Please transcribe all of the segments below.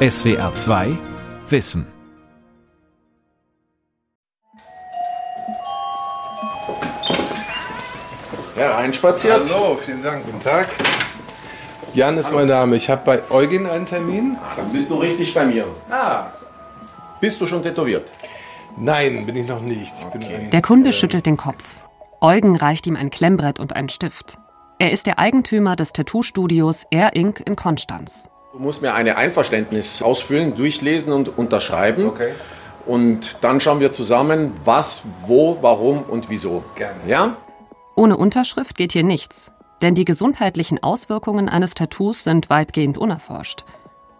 SWR 2 Wissen. Hereinspaziert. Hallo, vielen Dank. Guten Tag. Jan ist mein Name. Ich habe bei Eugen einen Termin. Dann bist du richtig bei mir. Ah. Bist du schon tätowiert? Nein, bin ich noch nicht. Ich ein, Der Kunde schüttelt den Kopf. Eugen reicht ihm ein Klemmbrett und einen Stift. Er ist der Eigentümer des Tattoo-Studios Air Inc. in Konstanz. Du musst mir eine Einverständnis ausfüllen, durchlesen und unterschreiben. Okay. Und dann schauen wir zusammen, was, wo, warum und wieso. Gerne. Ja? Ohne Unterschrift geht hier nichts, denn die gesundheitlichen Auswirkungen eines Tattoos sind weitgehend unerforscht.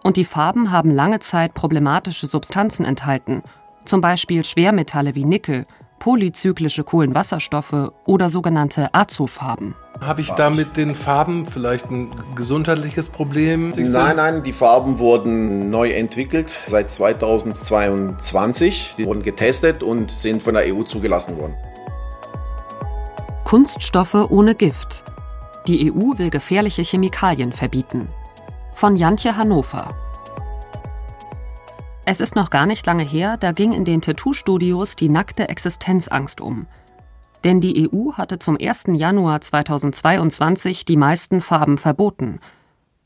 Und die Farben haben lange Zeit problematische Substanzen enthalten, zum Beispiel Schwermetalle wie Nickel, polyzyklische Kohlenwasserstoffe oder sogenannte Azofarben. Habe ich da mit den Farben vielleicht ein gesundheitliches Problem? Nein, nein, die Farben wurden neu entwickelt seit 2022. Die wurden getestet und sind von der EU zugelassen worden. Kunststoffe ohne Gift. Die EU will gefährliche Chemikalien verbieten. Von Jantje Hannover. Es ist noch gar nicht lange her, da ging in den Tattoo-Studios die nackte Existenzangst um. Denn die EU hatte zum 1. Januar 2022 die meisten Farben verboten.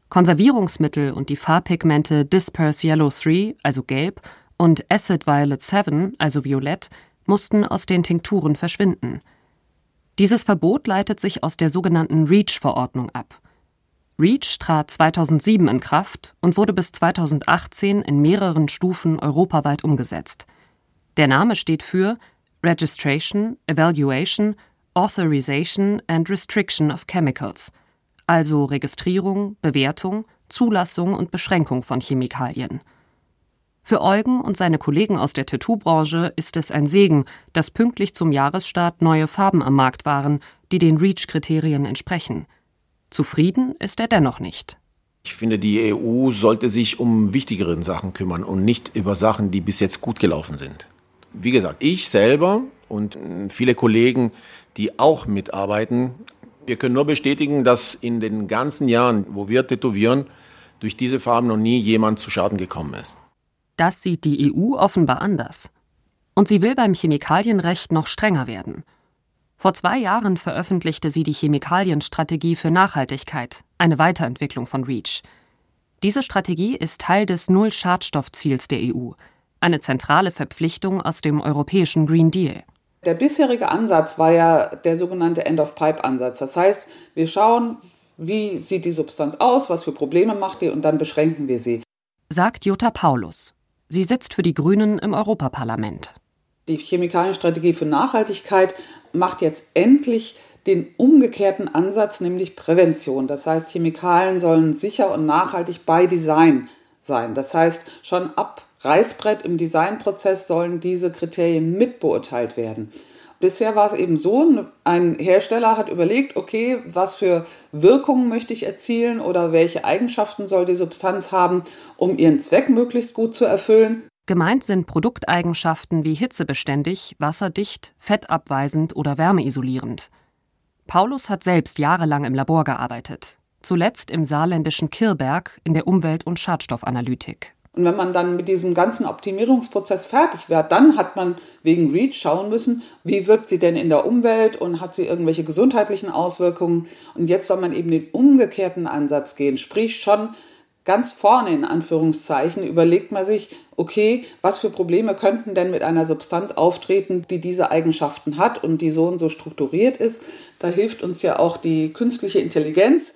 Konservierungsmittel und die Farbpigmente Disperse Yellow 3, also gelb, und Acid Violet 7, also violett, mussten aus den Tinkturen verschwinden. Dieses Verbot leitet sich aus der sogenannten REACH-Verordnung ab. REACH trat 2007 in Kraft und wurde bis 2018 in mehreren Stufen europaweit umgesetzt. Der Name steht für Registration, Evaluation, Authorization and Restriction of Chemicals, also Registrierung, Bewertung, Zulassung und Beschränkung von Chemikalien. Für Eugen und seine Kollegen aus der Tattoo-Branche ist es ein Segen, dass pünktlich zum Jahresstart neue Farben am Markt waren, die den REACH-Kriterien entsprechen. Zufrieden ist er dennoch nicht. Ich finde, die EU sollte sich um wichtigere Sachen kümmern und nicht über Sachen, die bis jetzt gut gelaufen sind. Wie gesagt, ich selber und viele Kollegen, die auch mitarbeiten, wir können nur bestätigen, dass in den ganzen Jahren, wo wir tätowieren, durch diese Farben noch nie jemand zu Schaden gekommen ist. Das sieht die EU offenbar anders. Und sie will beim Chemikalienrecht noch strenger werden. Vor zwei Jahren veröffentlichte sie die Chemikalienstrategie für Nachhaltigkeit, eine Weiterentwicklung von REACH. Diese Strategie ist Teil des Null-Schadstoffziels der EU, eine zentrale Verpflichtung aus dem europäischen Green Deal. Der bisherige Ansatz war ja der sogenannte End-of-Pipe-Ansatz. Das heißt, wir schauen, wie sieht die Substanz aus, was für Probleme macht die und dann beschränken wir sie. Sagt Jutta Paulus. Sie sitzt für die Grünen im Europaparlament. Die Chemikalienstrategie für Nachhaltigkeit macht jetzt endlich den umgekehrten Ansatz, nämlich Prävention. Das heißt, Chemikalien sollen sicher und nachhaltig bei Design sein. Das heißt, schon ab Reißbrett im Designprozess sollen diese Kriterien mitbeurteilt werden. Bisher war es eben so, ein Hersteller hat überlegt, okay, was für Wirkungen möchte ich erzielen oder welche Eigenschaften soll die Substanz haben, um ihren Zweck möglichst gut zu erfüllen. Gemeint sind Produkteigenschaften wie hitzebeständig, wasserdicht, fettabweisend oder wärmeisolierend. Paulus hat selbst jahrelang im Labor gearbeitet, zuletzt im saarländischen Kirberg in der Umwelt- und Schadstoffanalytik. Und wenn man dann mit diesem ganzen Optimierungsprozess fertig wäre, dann hat man wegen REACH schauen müssen, wie wirkt sie denn in der Umwelt und hat sie irgendwelche gesundheitlichen Auswirkungen. Und jetzt soll man eben den umgekehrten Ansatz gehen, sprich schon ganz vorne in Anführungszeichen überlegt man sich, okay, was für Probleme könnten denn mit einer Substanz auftreten, die diese Eigenschaften hat und die so und so strukturiert ist. Da hilft uns ja auch die künstliche Intelligenz.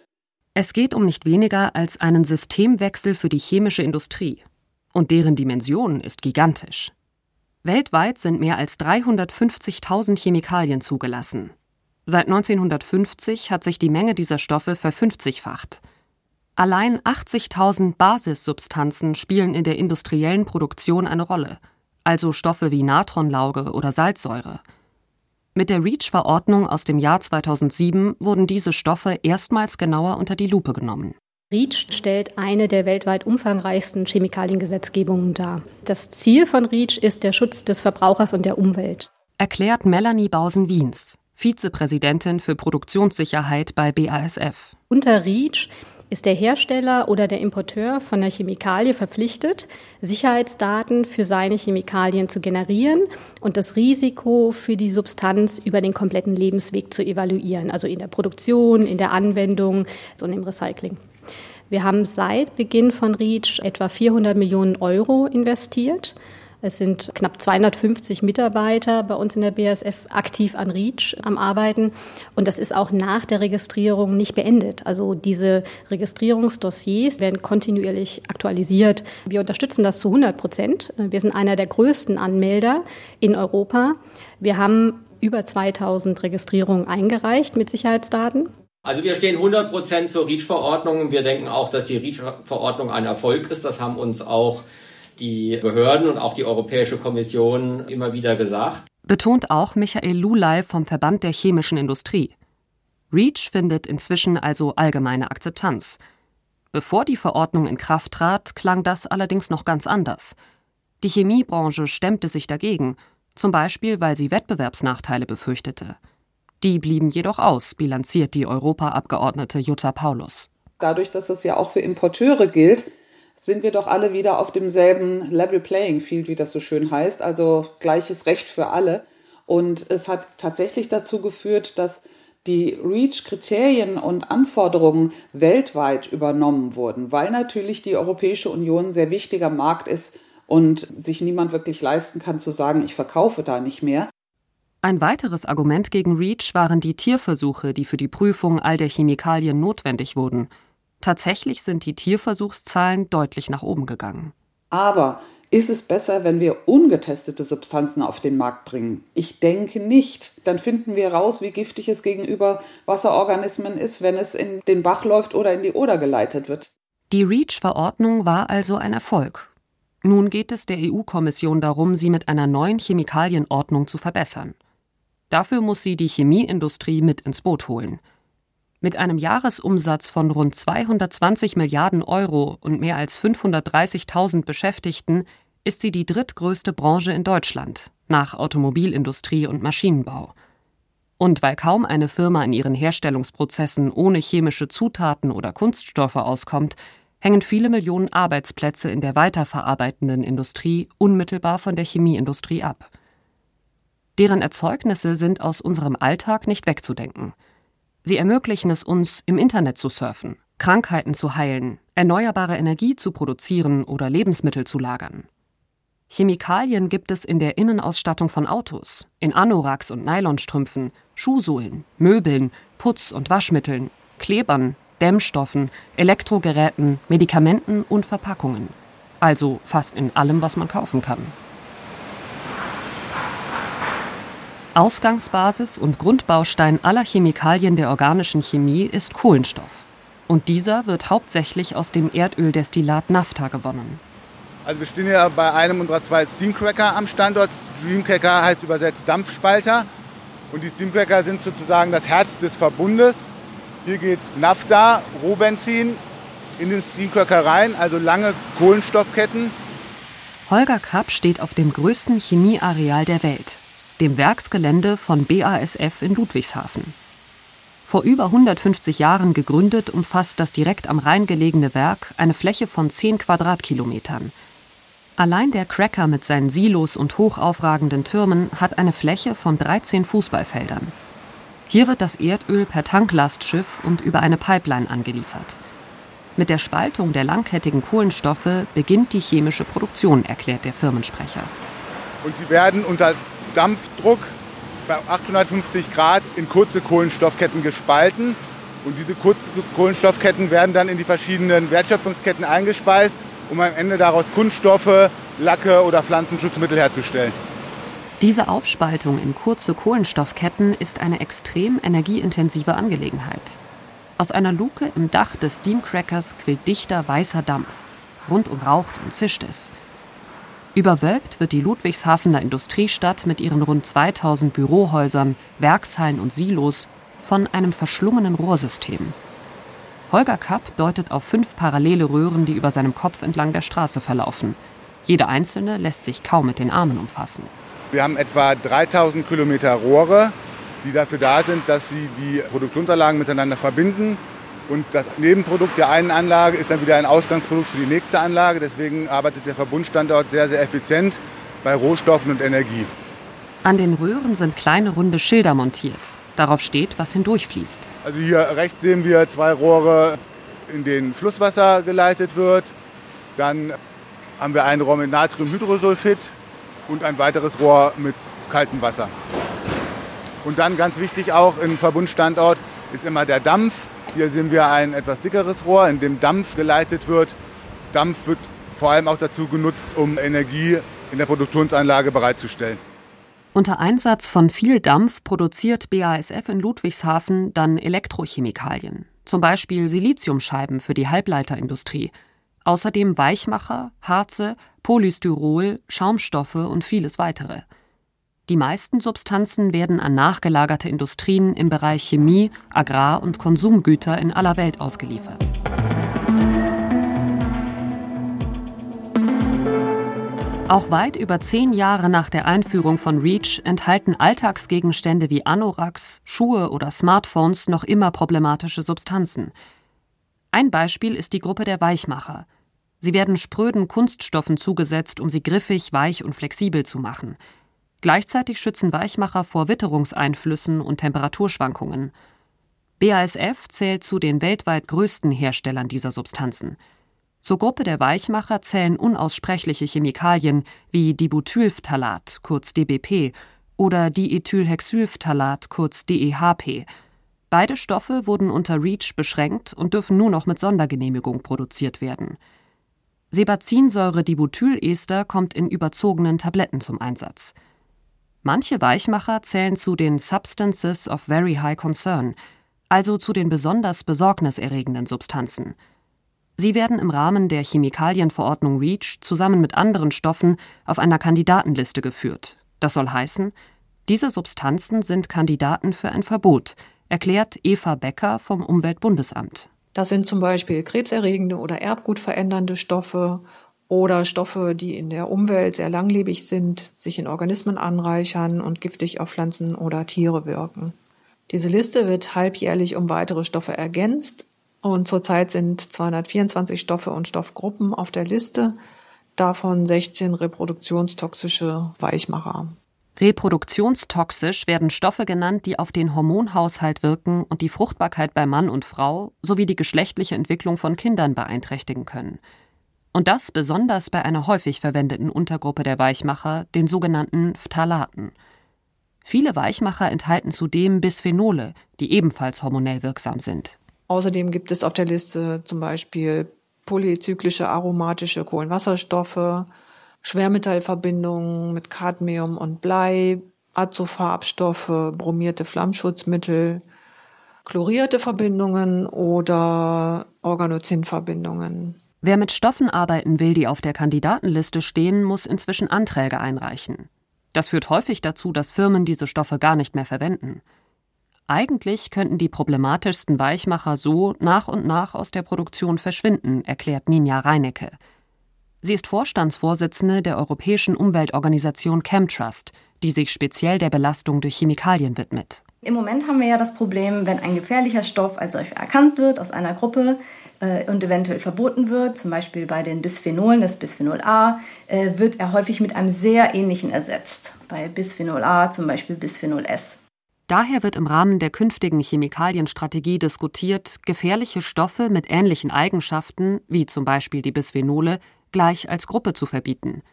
Es geht um nicht weniger als einen Systemwechsel für die chemische Industrie. Und deren Dimension ist gigantisch. Weltweit sind mehr als 350.000 Chemikalien zugelassen. Seit 1950 hat sich die Menge dieser Stoffe verfünfzigfacht. Allein 80.000 Basissubstanzen spielen in der industriellen Produktion eine Rolle, also Stoffe wie Natronlauge oder Salzsäure. Mit der REACH-Verordnung aus dem Jahr 2007 wurden diese Stoffe erstmals genauer unter die Lupe genommen. REACH stellt eine der weltweit umfangreichsten Chemikaliengesetzgebungen dar. Das Ziel von REACH ist der Schutz des Verbrauchers und der Umwelt. Erklärt Melanie Bausen-Wiens, Vizepräsidentin für Produktionssicherheit bei BASF. Unter REACH ist der Hersteller oder der Importeur von der Chemikalie verpflichtet, Sicherheitsdaten für seine Chemikalien zu generieren und das Risiko für die Substanz über den kompletten Lebensweg zu evaluieren, also in der Produktion, in der Anwendung und im Recycling. Wir haben seit Beginn von REACH etwa 400 Millionen Euro investiert. Es sind knapp 250 Mitarbeiter bei uns in der BASF aktiv an REACH am Arbeiten. Und das ist auch nach der Registrierung nicht beendet. Also diese Registrierungsdossiers werden kontinuierlich aktualisiert. Wir unterstützen das zu 100 Prozent. Wir sind einer der größten Anmelder in Europa. Wir haben über 2000 Registrierungen eingereicht mit Sicherheitsdaten. Also wir stehen 100 Prozent zur REACH-Verordnung. Wir denken auch, dass die REACH-Verordnung ein Erfolg ist. Das haben uns auch die Behörden und auch die Europäische Kommission immer wieder gesagt. Betont auch Michael Lulay vom Verband der chemischen Industrie. REACH findet inzwischen also allgemeine Akzeptanz. Bevor die Verordnung in Kraft trat, klang das allerdings noch ganz anders. Die Chemiebranche stemmte sich dagegen, zum Beispiel weil sie Wettbewerbsnachteile befürchtete. Die blieben jedoch aus, bilanziert die Europaabgeordnete Jutta Paulus. Dadurch, dass es ja auch für Importeure gilt, sind wir doch alle wieder auf demselben Level Playing Field, wie das so schön heißt, also gleiches Recht für alle. Und es hat tatsächlich dazu geführt, dass die REACH-Kriterien und Anforderungen weltweit übernommen wurden, weil natürlich die Europäische Union ein sehr wichtiger Markt ist und sich niemand wirklich leisten kann zu sagen, ich verkaufe da nicht mehr. Ein weiteres Argument gegen REACH waren die Tierversuche, die für die Prüfung all der Chemikalien notwendig wurden. Tatsächlich sind die Tierversuchszahlen deutlich nach oben gegangen. Aber ist es besser, wenn wir ungetestete Substanzen auf den Markt bringen? Ich denke nicht. Dann finden wir raus, wie giftig es gegenüber Wasserorganismen ist, wenn es in den Bach läuft oder in die Oder geleitet wird. Die REACH-Verordnung war also ein Erfolg. Nun geht es der EU-Kommission darum, sie mit einer neuen Chemikalienordnung zu verbessern. Dafür muss sie die Chemieindustrie mit ins Boot holen. Mit einem Jahresumsatz von rund 220 Milliarden Euro und mehr als 530.000 Beschäftigten ist sie die drittgrößte Branche in Deutschland, nach Automobilindustrie und Maschinenbau. Und weil kaum eine Firma in ihren Herstellungsprozessen ohne chemische Zutaten oder Kunststoffe auskommt, hängen viele Millionen Arbeitsplätze in der weiterverarbeitenden Industrie unmittelbar von der Chemieindustrie ab. Deren Erzeugnisse sind aus unserem Alltag nicht wegzudenken. Sie ermöglichen es uns, im Internet zu surfen, Krankheiten zu heilen, erneuerbare Energie zu produzieren oder Lebensmittel zu lagern. Chemikalien gibt es in der Innenausstattung von Autos, in Anoraks und Nylonstrümpfen, Schuhsohlen, Möbeln, Putz- und Waschmitteln, Klebern, Dämmstoffen, Elektrogeräten, Medikamenten und Verpackungen. Also fast in allem, was man kaufen kann. Ausgangsbasis und Grundbaustein aller Chemikalien der organischen Chemie ist Kohlenstoff. Und dieser wird hauptsächlich aus dem Erdöldestillat Naphtha gewonnen. Also wir stehen ja bei einem unserer zwei Steamcracker am Standort. Steamcracker heißt übersetzt Dampfspalter. Und die Steamcracker sind sozusagen das Herz des Verbundes. Hier geht Naphtha, Rohbenzin in den Steamcracker rein, also lange Kohlenstoffketten. Holger Kapp steht auf dem größten Chemieareal der Welt, dem Werksgelände von BASF in Ludwigshafen. Vor über 150 Jahren gegründet, umfasst das direkt am Rhein gelegene Werk eine Fläche von 10 Quadratkilometern. Allein der Cracker mit seinen Silos und hochaufragenden Türmen hat eine Fläche von 13 Fußballfeldern. Hier wird das Erdöl per Tanklastschiff und über eine Pipeline angeliefert. Mit der Spaltung der langkettigen Kohlenstoffe beginnt die chemische Produktion, erklärt der Firmensprecher. Und die werden unter Dampfdruck bei 850 Grad in kurze Kohlenstoffketten gespalten. Und diese kurzen Kohlenstoffketten werden dann in die verschiedenen Wertschöpfungsketten eingespeist, um am Ende daraus Kunststoffe, Lacke oder Pflanzenschutzmittel herzustellen. Diese Aufspaltung in kurze Kohlenstoffketten ist eine extrem energieintensive Angelegenheit. Aus einer Luke im Dach des Steamcrackers quillt dichter weißer Dampf. Rundum raucht und zischt es. Überwölbt wird die Ludwigshafener Industriestadt mit ihren rund 2000 Bürohäusern, Werkshallen und Silos von einem verschlungenen Rohrsystem. Holger Kapp deutet auf fünf parallele Röhren, die über seinem Kopf entlang der Straße verlaufen. Jede einzelne lässt sich kaum mit den Armen umfassen. Wir haben etwa 3000 Kilometer Rohre, die dafür da sind, dass sie die Produktionsanlagen miteinander verbinden Und das Nebenprodukt der einen Anlage ist dann wieder ein Ausgangsprodukt für die nächste Anlage. Deswegen arbeitet der Verbundstandort sehr, sehr effizient bei Rohstoffen und Energie. An den Röhren sind kleine runde Schilder montiert. Darauf steht, was hindurchfließt. Also hier rechts sehen wir zwei Rohre, in denen Flusswasser geleitet wird. Dann haben wir ein Rohr mit Natriumhydrosulfid und ein weiteres Rohr mit kaltem Wasser. Und dann ganz wichtig auch im Verbundstandort ist immer der Dampf. Hier sehen wir ein etwas dickeres Rohr, in dem Dampf geleitet wird. Dampf wird vor allem auch dazu genutzt, um Energie in der Produktionsanlage bereitzustellen. Unter Einsatz von viel Dampf produziert BASF in Ludwigshafen dann Elektrochemikalien, zum Beispiel Siliziumscheiben für die Halbleiterindustrie, außerdem Weichmacher, Harze, Polystyrol, Schaumstoffe und vieles weitere. Die meisten Substanzen werden an nachgelagerte Industrien im Bereich Chemie, Agrar- und Konsumgüter in aller Welt ausgeliefert. Auch weit über zehn Jahre nach der Einführung von REACH enthalten Alltagsgegenstände wie Anoraks, Schuhe oder Smartphones noch immer problematische Substanzen. Ein Beispiel ist die Gruppe der Weichmacher. Sie werden spröden Kunststoffen zugesetzt, um sie griffig, weich und flexibel zu machen. Gleichzeitig schützen Weichmacher vor Witterungseinflüssen und Temperaturschwankungen. BASF zählt zu den weltweit größten Herstellern dieser Substanzen. Zur Gruppe der Weichmacher zählen unaussprechliche Chemikalien wie Dibutylphthalat, kurz DBP, oder Diethylhexylphthalat, kurz DEHP. Beide Stoffe wurden unter REACH beschränkt und dürfen nur noch mit Sondergenehmigung produziert werden. Sebazinsäure-Dibutylester kommt in überzogenen Tabletten zum Einsatz. Manche Weichmacher zählen zu den Substances of Very High Concern, also zu den besonders besorgniserregenden Substanzen. Sie werden im Rahmen der Chemikalienverordnung REACH zusammen mit anderen Stoffen auf einer Kandidatenliste geführt. Das soll heißen, diese Substanzen sind Kandidaten für ein Verbot, erklärt Eva Becker vom Umweltbundesamt. Das sind zum Beispiel krebserregende oder erbgutverändernde Stoffe oder Stoffe, die in der Umwelt sehr langlebig sind, sich in Organismen anreichern und giftig auf Pflanzen oder Tiere wirken. Diese Liste wird halbjährlich um weitere Stoffe ergänzt und zurzeit sind 224 Stoffe und Stoffgruppen auf der Liste, davon 16 reproduktionstoxische Weichmacher. Reproduktionstoxisch werden Stoffe genannt, die auf den Hormonhaushalt wirken und die Fruchtbarkeit bei Mann und Frau sowie die geschlechtliche Entwicklung von Kindern beeinträchtigen können. Und das besonders bei einer häufig verwendeten Untergruppe der Weichmacher, den sogenannten Phthalaten. Viele Weichmacher enthalten zudem Bisphenole, die ebenfalls hormonell wirksam sind. Außerdem gibt es auf der Liste zum Beispiel polyzyklische aromatische Kohlenwasserstoffe, Schwermetallverbindungen mit Cadmium und Blei, Azofarbstoffe, bromierte Flammschutzmittel, chlorierte Verbindungen oder Organozinverbindungen. Wer mit Stoffen arbeiten will, die auf der Kandidatenliste stehen, muss inzwischen Anträge einreichen. Das führt häufig dazu, dass Firmen diese Stoffe gar nicht mehr verwenden. Eigentlich könnten die problematischsten Weichmacher so nach und nach aus der Produktion verschwinden, erklärt Ninja Reinecke. Sie ist Vorstandsvorsitzende der europäischen Umweltorganisation Chemtrust, die sich speziell der Belastung durch Chemikalien widmet. Im Moment haben wir ja das Problem, wenn ein gefährlicher Stoff als solcher erkannt wird aus einer Gruppe äh, und eventuell verboten wird, zum Beispiel bei den Bisphenolen, das Bisphenol A, äh, wird er häufig mit einem sehr ähnlichen ersetzt. Bei Bisphenol A zum Beispiel Bisphenol S. Daher wird im Rahmen der künftigen Chemikalienstrategie diskutiert, gefährliche Stoffe mit ähnlichen Eigenschaften, wie zum Beispiel die Bisphenole, gleich als Gruppe zu verbieten.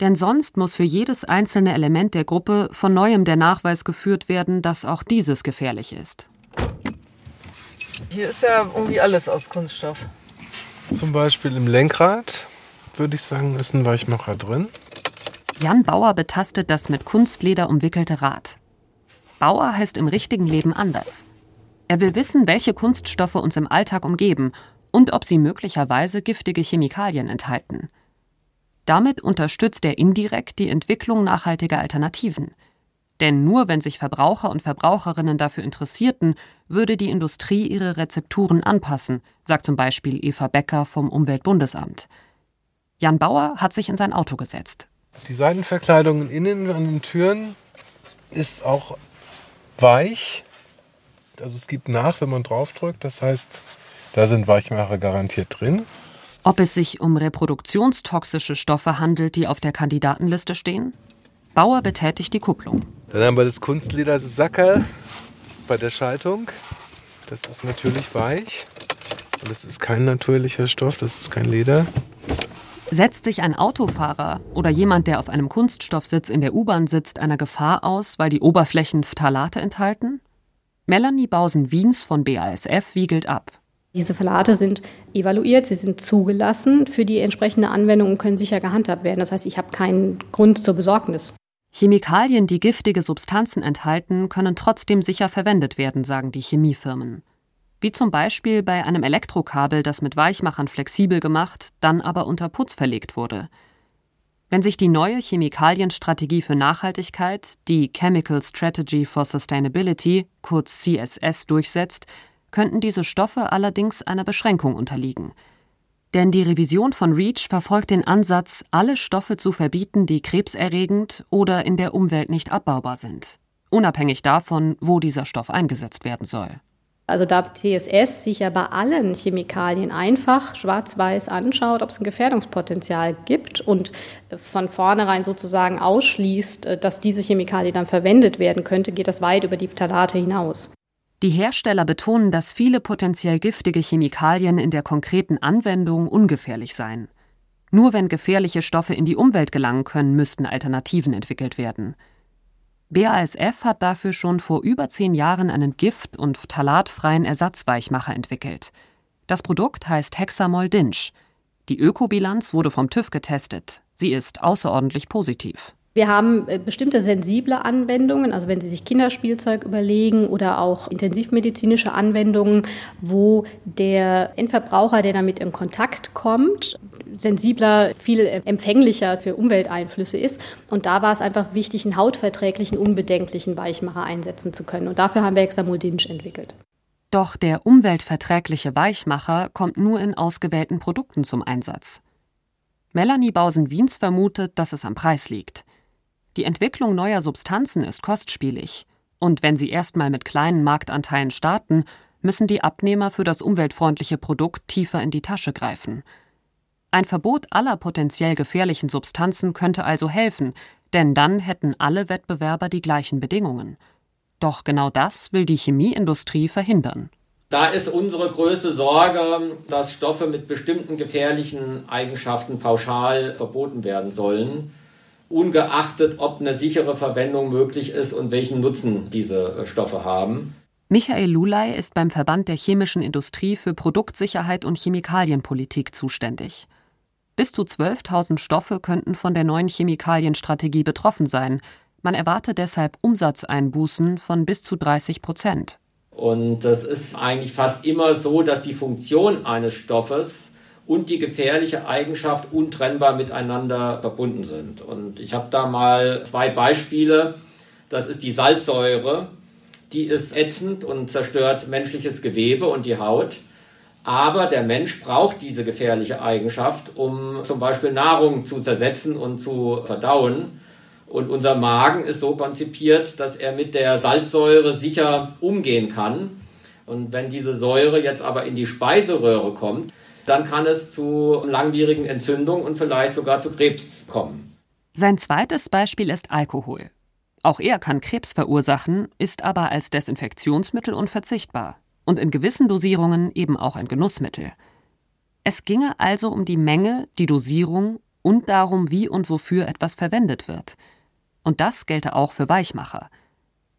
Denn sonst muss für jedes einzelne Element der Gruppe von neuem der Nachweis geführt werden, dass auch dieses gefährlich ist. Hier ist ja irgendwie alles aus Kunststoff. Zum Beispiel im Lenkrad, würde ich sagen, ist ein Weichmacher drin. Jan Bauer betastet das mit Kunstleder umwickelte Rad. Bauer heißt im richtigen Leben anders. Er will wissen, welche Kunststoffe uns im Alltag umgeben und ob sie möglicherweise giftige Chemikalien enthalten. Damit unterstützt er indirekt die Entwicklung nachhaltiger Alternativen. Denn nur wenn sich Verbraucher und Verbraucherinnen dafür interessierten, würde die Industrie ihre Rezepturen anpassen, sagt zum Beispiel Eva Becker vom Umweltbundesamt. Jan Bauer hat sich in sein Auto gesetzt. Die Seitenverkleidung innen an den Türen ist auch weich. Also es gibt nach, wenn man draufdrückt. Das heißt, Da sind Weichmacher garantiert drin. Ob es sich um reproduktionstoxische Stoffe handelt, die auf der Kandidatenliste stehen? Bauer betätigt die Kupplung. Dann haben wir das Kunstleder Sackerl bei der Schaltung. Das ist natürlich weich. Das ist kein natürlicher Stoff, das ist kein Leder. Setzt sich ein Autofahrer oder jemand, der auf einem Kunststoffsitz in der U-Bahn sitzt, einer Gefahr aus, weil die Oberflächen Phthalate enthalten? Melanie Bausen-Wiens von BASF wiegelt ab. Diese Phthalate sind evaluiert, sie sind zugelassen für die entsprechende Anwendung und können sicher gehandhabt werden. Das heißt, ich habe keinen Grund zur Besorgnis. Chemikalien, die giftige Substanzen enthalten, können trotzdem sicher verwendet werden, sagen die Chemiefirmen wie zum Beispiel bei einem Elektrokabel, das mit Weichmachern flexibel gemacht, dann aber unter Putz verlegt wurde. Wenn sich die neue Chemikalienstrategie für Nachhaltigkeit, die Chemical Strategy for Sustainability, kurz CSS, durchsetzt, könnten diese Stoffe allerdings einer Beschränkung unterliegen. Denn die Revision von REACH verfolgt den Ansatz, alle Stoffe zu verbieten, die krebserregend oder in der Umwelt nicht abbaubar sind, unabhängig davon, wo dieser Stoff eingesetzt werden soll. Also da TSS sich ja bei allen Chemikalien einfach schwarz-weiß anschaut, ob es ein Gefährdungspotenzial gibt und von vornherein sozusagen ausschließt, dass diese Chemikalie dann verwendet werden könnte, geht das weit über die Phthalate hinaus. Die Hersteller betonen, dass viele potenziell giftige Chemikalien in der konkreten Anwendung ungefährlich seien. Nur wenn gefährliche Stoffe in die Umwelt gelangen können, müssten Alternativen entwickelt werden. BASF hat dafür schon vor über zehn Jahren einen gift- und phthalatfreien Ersatzweichmacher entwickelt. Das Produkt heißt Hexamol Dinsch. Die Ökobilanz wurde vom TÜV getestet. Sie ist außerordentlich positiv. Wir haben äh, bestimmte sensible Anwendungen, also wenn Sie sich Kinderspielzeug überlegen oder auch intensivmedizinische Anwendungen, wo der Endverbraucher, der damit in Kontakt kommt, sensibler, viel empfänglicher für Umwelteinflüsse ist. Und da war es einfach wichtig, einen hautverträglichen, unbedenklichen Weichmacher einsetzen zu können. Und dafür haben wir Hexamodinsch entwickelt. Doch der umweltverträgliche Weichmacher kommt nur in ausgewählten Produkten zum Einsatz. Melanie Bausen-Wiens vermutet, dass es am Preis liegt. Die Entwicklung neuer Substanzen ist kostspielig. Und wenn sie erstmal mit kleinen Marktanteilen starten, müssen die Abnehmer für das umweltfreundliche Produkt tiefer in die Tasche greifen. Ein Verbot aller potenziell gefährlichen Substanzen könnte also helfen, denn dann hätten alle Wettbewerber die gleichen Bedingungen. Doch genau das will die Chemieindustrie verhindern. Da ist unsere größte Sorge, dass Stoffe mit bestimmten gefährlichen Eigenschaften pauschal verboten werden sollen ungeachtet, ob eine sichere Verwendung möglich ist und welchen Nutzen diese äh, Stoffe haben. Michael Lulay ist beim Verband der chemischen Industrie für Produktsicherheit und Chemikalienpolitik zuständig. Bis zu 12.000 Stoffe könnten von der neuen Chemikalienstrategie betroffen sein. Man erwarte deshalb Umsatzeinbußen von bis zu 30 Prozent. Und das ist eigentlich fast immer so, dass die Funktion eines Stoffes und die gefährliche Eigenschaft untrennbar miteinander verbunden sind. Und ich habe da mal zwei Beispiele. Das ist die Salzsäure. Die ist ätzend und zerstört menschliches Gewebe und die Haut. Aber der Mensch braucht diese gefährliche Eigenschaft, um zum Beispiel Nahrung zu zersetzen und zu verdauen. Und unser Magen ist so konzipiert, dass er mit der Salzsäure sicher umgehen kann. Und wenn diese Säure jetzt aber in die Speiseröhre kommt, dann kann es zu langwierigen Entzündungen und vielleicht sogar zu Krebs kommen. Sein zweites Beispiel ist Alkohol. Auch er kann Krebs verursachen, ist aber als Desinfektionsmittel unverzichtbar und in gewissen Dosierungen eben auch ein Genussmittel. Es ginge also um die Menge, die Dosierung und darum, wie und wofür etwas verwendet wird. Und das gelte auch für Weichmacher.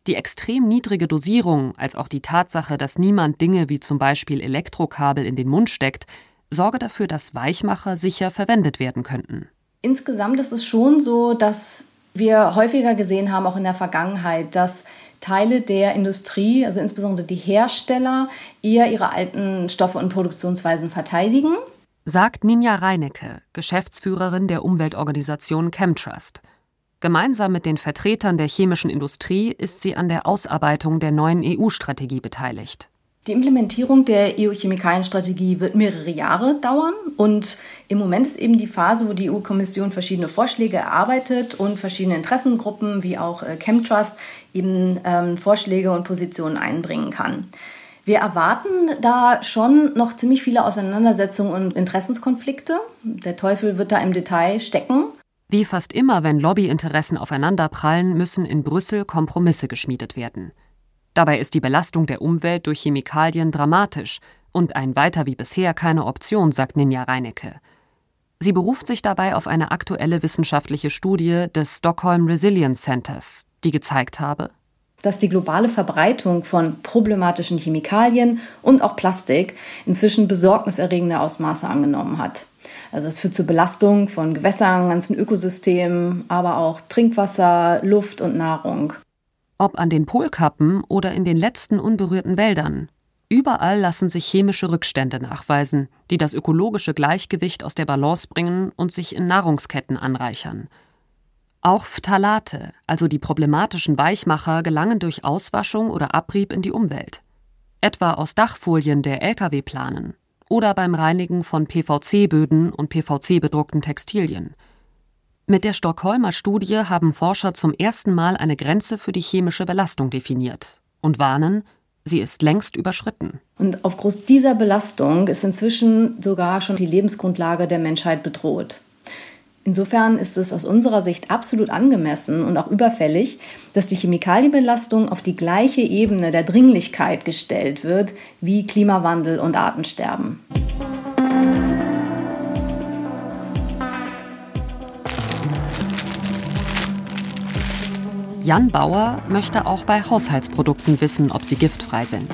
Die extrem niedrige Dosierung, als auch die Tatsache, dass niemand Dinge wie zum Beispiel Elektrokabel in den Mund steckt, sorge dafür, dass Weichmacher sicher verwendet werden könnten. Insgesamt ist es schon so, dass wir häufiger gesehen haben, auch in der Vergangenheit, dass Teile der Industrie, also insbesondere die Hersteller, eher ihre alten Stoffe und Produktionsweisen verteidigen. Sagt Ninja Reinecke, Geschäftsführerin der Umweltorganisation Chemtrust. Gemeinsam mit den Vertretern der chemischen Industrie ist sie an der Ausarbeitung der neuen EU-Strategie beteiligt. Die Implementierung der EU-Chemikalienstrategie wird mehrere Jahre dauern und im Moment ist eben die Phase, wo die EU-Kommission verschiedene Vorschläge erarbeitet und verschiedene Interessengruppen wie auch äh, Chemtrust eben ähm, Vorschläge und Positionen einbringen kann. Wir erwarten da schon noch ziemlich viele Auseinandersetzungen und Interessenskonflikte. Der Teufel wird da im Detail stecken. Wie fast immer, wenn Lobbyinteressen aufeinanderprallen, müssen in Brüssel Kompromisse geschmiedet werden. Dabei ist die Belastung der Umwelt durch Chemikalien dramatisch und ein Weiter wie bisher keine Option, sagt Ninja Reinecke. Sie beruft sich dabei auf eine aktuelle wissenschaftliche Studie des Stockholm Resilience Centers, die gezeigt habe, dass die globale Verbreitung von problematischen Chemikalien und auch Plastik inzwischen besorgniserregende Ausmaße angenommen hat. Also es führt zur Belastung von Gewässern, ganzen Ökosystemen, aber auch Trinkwasser, Luft und Nahrung. Ob an den Polkappen oder in den letzten unberührten Wäldern, überall lassen sich chemische Rückstände nachweisen, die das ökologische Gleichgewicht aus der Balance bringen und sich in Nahrungsketten anreichern – auch Phthalate, also die problematischen Weichmacher, gelangen durch Auswaschung oder Abrieb in die Umwelt. Etwa aus Dachfolien der Lkw-Planen oder beim Reinigen von PVC-Böden und PVC-bedruckten Textilien. Mit der Stockholmer Studie haben Forscher zum ersten Mal eine Grenze für die chemische Belastung definiert und warnen, sie ist längst überschritten. Und aufgrund dieser Belastung ist inzwischen sogar schon die Lebensgrundlage der Menschheit bedroht. Insofern ist es aus unserer Sicht absolut angemessen und auch überfällig, dass die Chemikalienbelastung auf die gleiche Ebene der Dringlichkeit gestellt wird wie Klimawandel und Artensterben. Jan Bauer möchte auch bei Haushaltsprodukten wissen, ob sie giftfrei sind.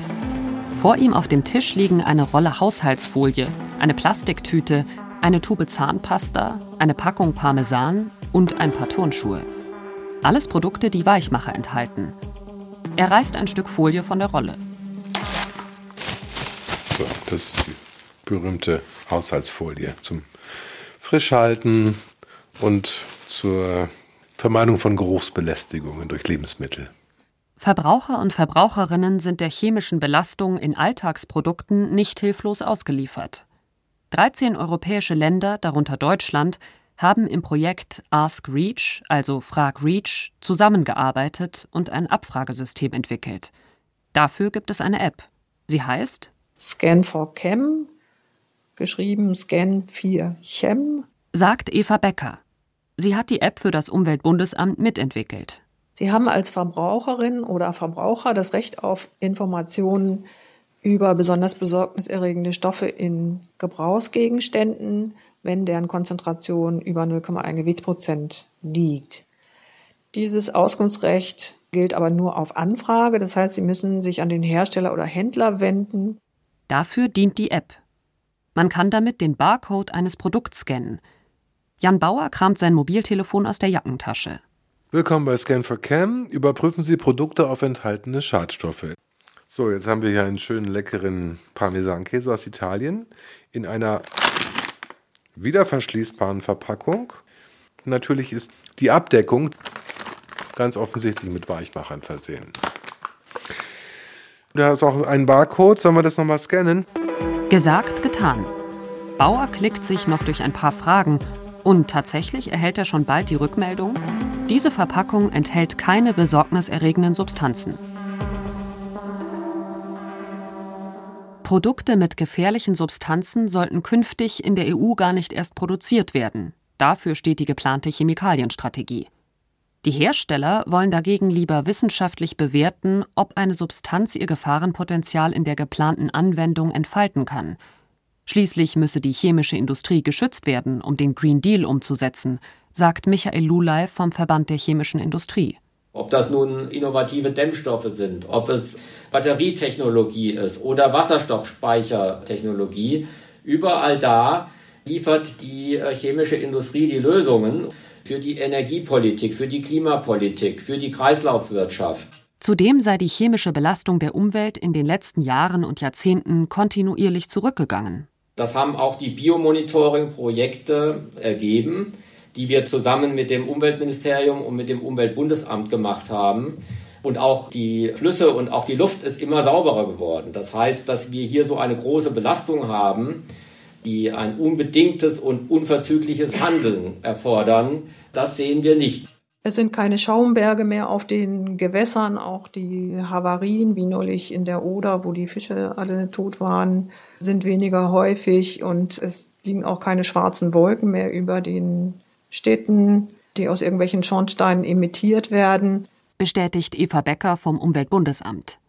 Vor ihm auf dem Tisch liegen eine Rolle Haushaltsfolie, eine Plastiktüte, eine Tube Zahnpasta, eine Packung Parmesan und ein paar Turnschuhe. Alles Produkte, die Weichmacher enthalten. Er reißt ein Stück Folie von der Rolle. So, das ist die berühmte Haushaltsfolie zum Frischhalten und zur Vermeidung von Geruchsbelästigungen durch Lebensmittel. Verbraucher und Verbraucherinnen sind der chemischen Belastung in Alltagsprodukten nicht hilflos ausgeliefert. 13 europäische Länder, darunter Deutschland, haben im Projekt Ask Reach, also Frag Reach, zusammengearbeitet und ein Abfragesystem entwickelt. Dafür gibt es eine App. Sie heißt Scan for Chem, geschrieben Scan 4 Chem, sagt Eva Becker. Sie hat die App für das Umweltbundesamt mitentwickelt. Sie haben als Verbraucherin oder Verbraucher das Recht auf Informationen über besonders besorgniserregende Stoffe in Gebrauchsgegenständen, wenn deren Konzentration über 0,1 Gewichtsprozent liegt. Dieses Auskunftsrecht gilt aber nur auf Anfrage, das heißt, Sie müssen sich an den Hersteller oder Händler wenden. Dafür dient die App. Man kann damit den Barcode eines Produkts scannen. Jan Bauer kramt sein Mobiltelefon aus der Jackentasche. Willkommen bei Scan for Cam. Überprüfen Sie Produkte auf enthaltene Schadstoffe. So, jetzt haben wir hier einen schönen leckeren Parmesankäse aus Italien in einer wieder verschließbaren Verpackung. Natürlich ist die Abdeckung ganz offensichtlich mit Weichmachern versehen. Da ist auch ein Barcode. Sollen wir das nochmal scannen? Gesagt, getan. Bauer klickt sich noch durch ein paar Fragen und tatsächlich erhält er schon bald die Rückmeldung, diese Verpackung enthält keine besorgniserregenden Substanzen. Produkte mit gefährlichen Substanzen sollten künftig in der EU gar nicht erst produziert werden. Dafür steht die geplante Chemikalienstrategie. Die Hersteller wollen dagegen lieber wissenschaftlich bewerten, ob eine Substanz ihr Gefahrenpotenzial in der geplanten Anwendung entfalten kann. Schließlich müsse die chemische Industrie geschützt werden, um den Green Deal umzusetzen, sagt Michael Lulay vom Verband der chemischen Industrie. Ob das nun innovative Dämmstoffe sind, ob es Batterietechnologie ist oder Wasserstoffspeichertechnologie, überall da liefert die äh, chemische Industrie die Lösungen für die Energiepolitik, für die Klimapolitik, für die Kreislaufwirtschaft. Zudem sei die chemische Belastung der Umwelt in den letzten Jahren und Jahrzehnten kontinuierlich zurückgegangen. Das haben auch die Biomonitoring-Projekte ergeben die wir zusammen mit dem Umweltministerium und mit dem Umweltbundesamt gemacht haben. Und auch die Flüsse und auch die Luft ist immer sauberer geworden. Das heißt, dass wir hier so eine große Belastung haben, die ein unbedingtes und unverzügliches Handeln erfordern. Das sehen wir nicht. Es sind keine Schaumberge mehr auf den Gewässern, auch die Havarien, wie neulich in der Oder, wo die Fische alle tot waren, sind weniger häufig und es liegen auch keine schwarzen Wolken mehr über den Städten, die aus irgendwelchen Schornsteinen emittiert werden. Bestätigt Eva Becker vom Umweltbundesamt.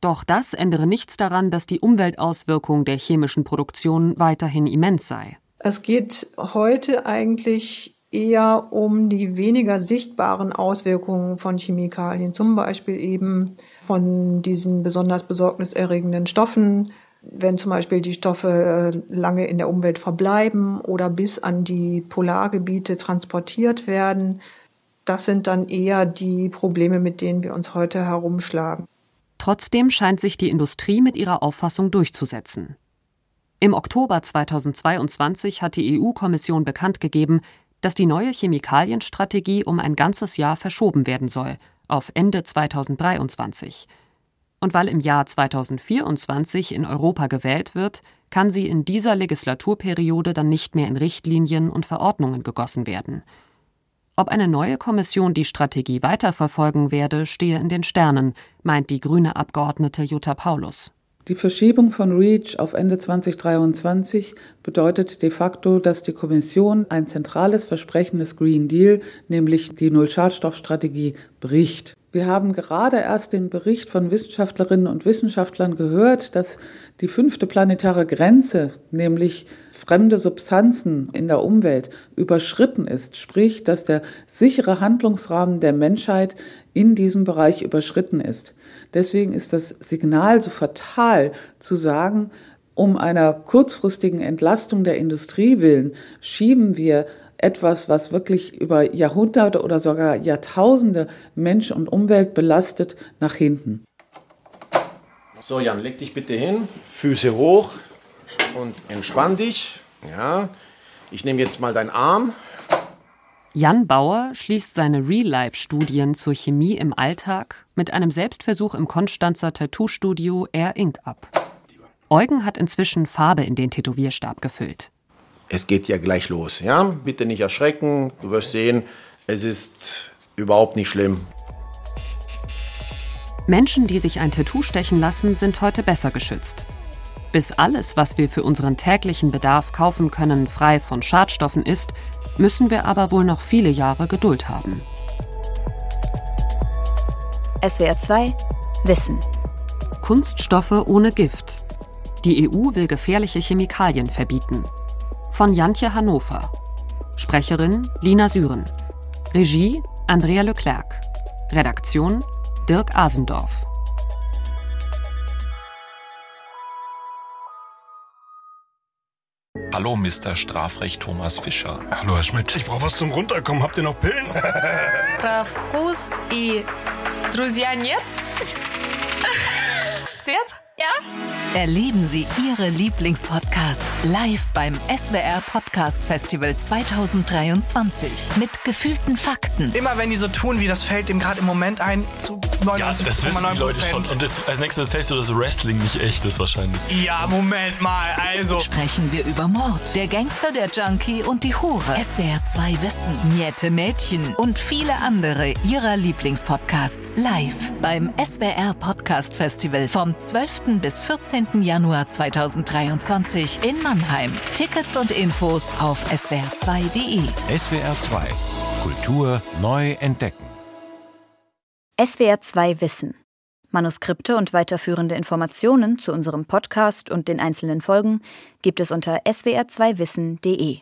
Doch das ändere nichts daran, dass die Umweltauswirkung der chemischen Produktion weiterhin immens sei. Es geht heute eigentlich eher um die weniger sichtbaren Auswirkungen von Chemikalien, zum Beispiel eben von diesen besonders besorgniserregenden Stoffen, wenn zum Beispiel die Stoffe äh, lange in der Umwelt verbleiben oder bis an die Polargebiete transportiert werden. Das sind dann eher die Probleme, mit denen wir uns heute herumschlagen. Trotzdem scheint sich die Industrie mit ihrer Auffassung durchzusetzen. Im Oktober 2022 hat die EU-Kommission bekannt gegeben, dass die neue Chemikalienstrategie um ein ganzes Jahr verschoben werden soll, auf Ende 2023. Und weil im Jahr 2024 in Europa gewählt wird, kann sie in dieser Legislaturperiode dann nicht mehr in Richtlinien und Verordnungen gegossen werden. Ob eine neue Kommission die Strategie weiterverfolgen werde, stehe in den Sternen, meint die grüne Abgeordnete Jutta Paulus. Die Verschiebung von REACH auf Ende 2023 bedeutet de facto, dass die Kommission ein zentrales Versprechen des Green Deal, nämlich die Null-Schadstoff-Strategie, bricht. Wir haben gerade erst den Bericht von Wissenschaftlerinnen und Wissenschaftlern gehört, dass die fünfte planetare Grenze, nämlich fremde Substanzen in der Umwelt, überschritten ist, sprich, dass der sichere Handlungsrahmen der Menschheit in diesem Bereich überschritten ist. Deswegen ist das Signal so fatal zu sagen, um einer kurzfristigen Entlastung der Industrie willen schieben wir etwas, was wirklich über Jahrhunderte oder sogar Jahrtausende Mensch und Umwelt belastet, nach hinten. So, Jan, leg dich bitte hin, Füße hoch und entspann dich. Ja, ich nehme jetzt mal deinen Arm. Jan Bauer schließt seine Real-Life-Studien zur Chemie im Alltag mit einem Selbstversuch im Konstanzer Tattoo-Studio Air Inc. ab. Eugen hat inzwischen Farbe in den Tätowierstab gefüllt. Es geht ja gleich los, ja? Bitte nicht erschrecken. Du wirst sehen, es ist überhaupt nicht schlimm. Menschen, die sich ein Tattoo stechen lassen, sind heute besser geschützt. Bis alles, was wir für unseren täglichen Bedarf kaufen können, frei von Schadstoffen ist, müssen wir aber wohl noch viele Jahre Geduld haben. SWR 2 Wissen. Kunststoffe ohne Gift. Die EU will gefährliche Chemikalien verbieten Von Jantje Hannover. Sprecherin Lina Süren. Regie Andrea Leclerc. Redaktion Dirk Asendorf. Hallo, Mr. Strafrecht Thomas Fischer. Hallo, Herr Schmidt. Ich brauche was zum Runterkommen. Habt ihr noch Pillen? Про вкус и друзья нет? Цвет? Ja? Erleben Sie Ihre Lieblingspodcasts live beim SWR Podcast Festival 2023 mit gefühlten Fakten. Immer wenn die so tun, wie das fällt dem gerade im Moment ein, zu 99,9 ja, das wissen die Leute schon. Und jetzt, als nächstes erzählst du, dass Wrestling nicht echt ist wahrscheinlich. Ja, Moment mal, also. Sprechen wir über Mord, der Gangster, der Junkie und die Hure. SWR 2 Wissen, Niette Mädchen und viele andere Ihrer Lieblingspodcasts live beim SWR Podcast Festival vom 12 bis 14. Januar 2023 in Mannheim. Tickets und Infos auf swr2.de. SWR 2 Kultur neu entdecken. SWR 2 Wissen. Manuskripte und weiterführende Informationen zu unserem Podcast und den einzelnen Folgen gibt es unter swr2wissen.de.